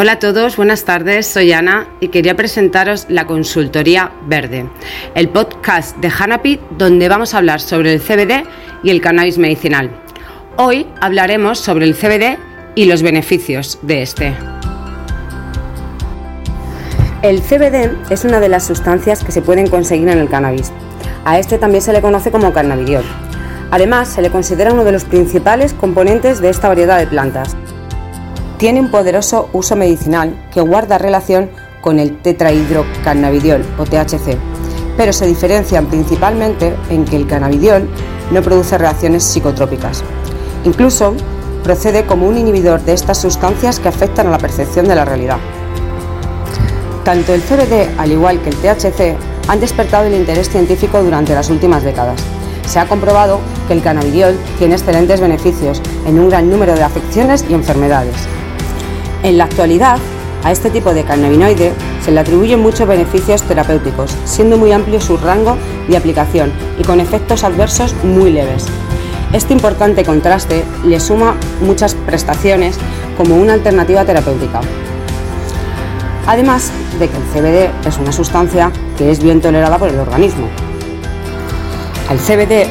Hola a todos, buenas tardes, soy Ana y quería presentaros la Consultoría Verde, el podcast de Hanapi donde vamos a hablar sobre el CBD y el cannabis medicinal. Hoy hablaremos sobre el CBD y los beneficios de este. El CBD es una de las sustancias que se pueden conseguir en el cannabis. A este también se le conoce como cannabidiol. Además, se le considera uno de los principales componentes de esta variedad de plantas tiene un poderoso uso medicinal que guarda relación con el tetrahidrocannabidiol o THC, pero se diferencian principalmente en que el cannabidiol no produce reacciones psicotrópicas. Incluso procede como un inhibidor de estas sustancias que afectan a la percepción de la realidad. Tanto el CBD, al igual que el THC, han despertado el interés científico durante las últimas décadas. Se ha comprobado que el cannabidiol tiene excelentes beneficios en un gran número de afecciones y enfermedades. En la actualidad, a este tipo de cannabinoide se le atribuyen muchos beneficios terapéuticos, siendo muy amplio su rango de aplicación y con efectos adversos muy leves. Este importante contraste le suma muchas prestaciones como una alternativa terapéutica. Además de que el CBD es una sustancia que es bien tolerada por el organismo. Al CBD,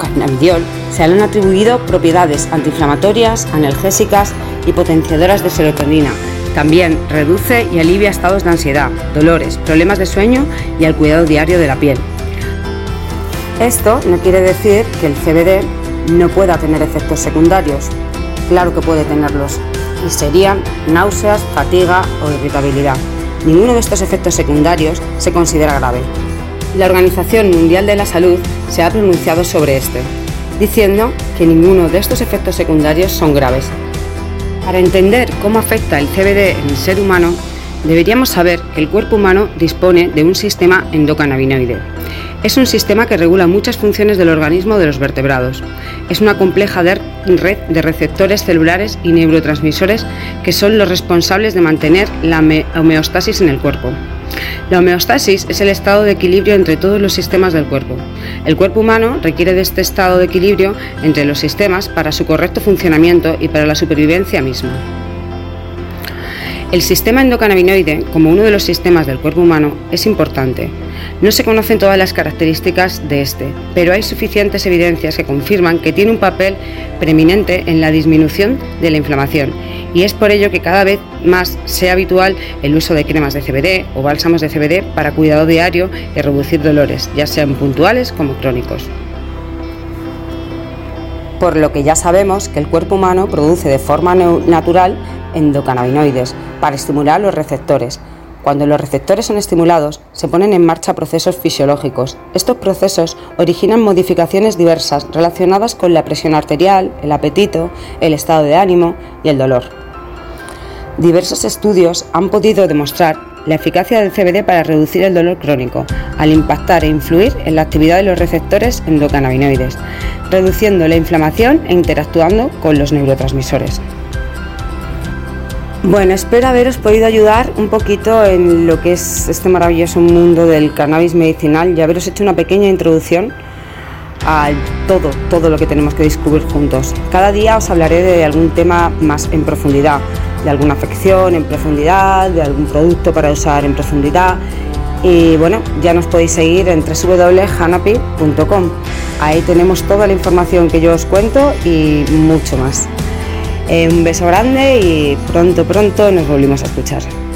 cannabidiol, se han atribuido propiedades antiinflamatorias, analgésicas y potenciadoras de serotonina. También reduce y alivia estados de ansiedad, dolores, problemas de sueño y al cuidado diario de la piel. Esto no quiere decir que el CBD no pueda tener efectos secundarios. Claro que puede tenerlos, y serían náuseas, fatiga o irritabilidad. Ninguno de estos efectos secundarios se considera grave. La Organización Mundial de la Salud se ha pronunciado sobre este, diciendo que ninguno de estos efectos secundarios son graves para entender cómo afecta el CBD en el ser humano, deberíamos saber que el cuerpo humano dispone de un sistema endocannabinoide. Es un sistema que regula muchas funciones del organismo de los vertebrados. Es una compleja red de receptores celulares y neurotransmisores que son los responsables de mantener la homeostasis en el cuerpo. La homeostasis es el estado de equilibrio entre todos los sistemas del cuerpo. El cuerpo humano requiere de este estado de equilibrio entre los sistemas para su correcto funcionamiento y para la supervivencia misma. El sistema endocannabinoide, como uno de los sistemas del cuerpo humano, es importante. No se conocen todas las características de este, pero hay suficientes evidencias que confirman que tiene un papel preeminente en la disminución de la inflamación y es por ello que cada vez más sea habitual el uso de cremas de CBD o bálsamos de CBD para cuidado diario y reducir dolores, ya sean puntuales como crónicos. Por lo que ya sabemos que el cuerpo humano produce de forma natural endocannabinoides para estimular los receptores. Cuando los receptores son estimulados, se ponen en marcha procesos fisiológicos. Estos procesos originan modificaciones diversas relacionadas con la presión arterial, el apetito, el estado de ánimo y el dolor. Diversos estudios han podido demostrar la eficacia del CBD para reducir el dolor crónico, al impactar e influir en la actividad de los receptores endocannabinoides, reduciendo la inflamación e interactuando con los neurotransmisores. Bueno, espero haberos podido ayudar un poquito en lo que es este maravilloso mundo del cannabis medicinal y haberos hecho una pequeña introducción a todo, todo lo que tenemos que descubrir juntos. Cada día os hablaré de algún tema más en profundidad, de alguna afección en profundidad, de algún producto para usar en profundidad. Y bueno, ya nos podéis seguir en www.hanapi.com. Ahí tenemos toda la información que yo os cuento y mucho más. Un beso grande y pronto, pronto nos volvimos a escuchar.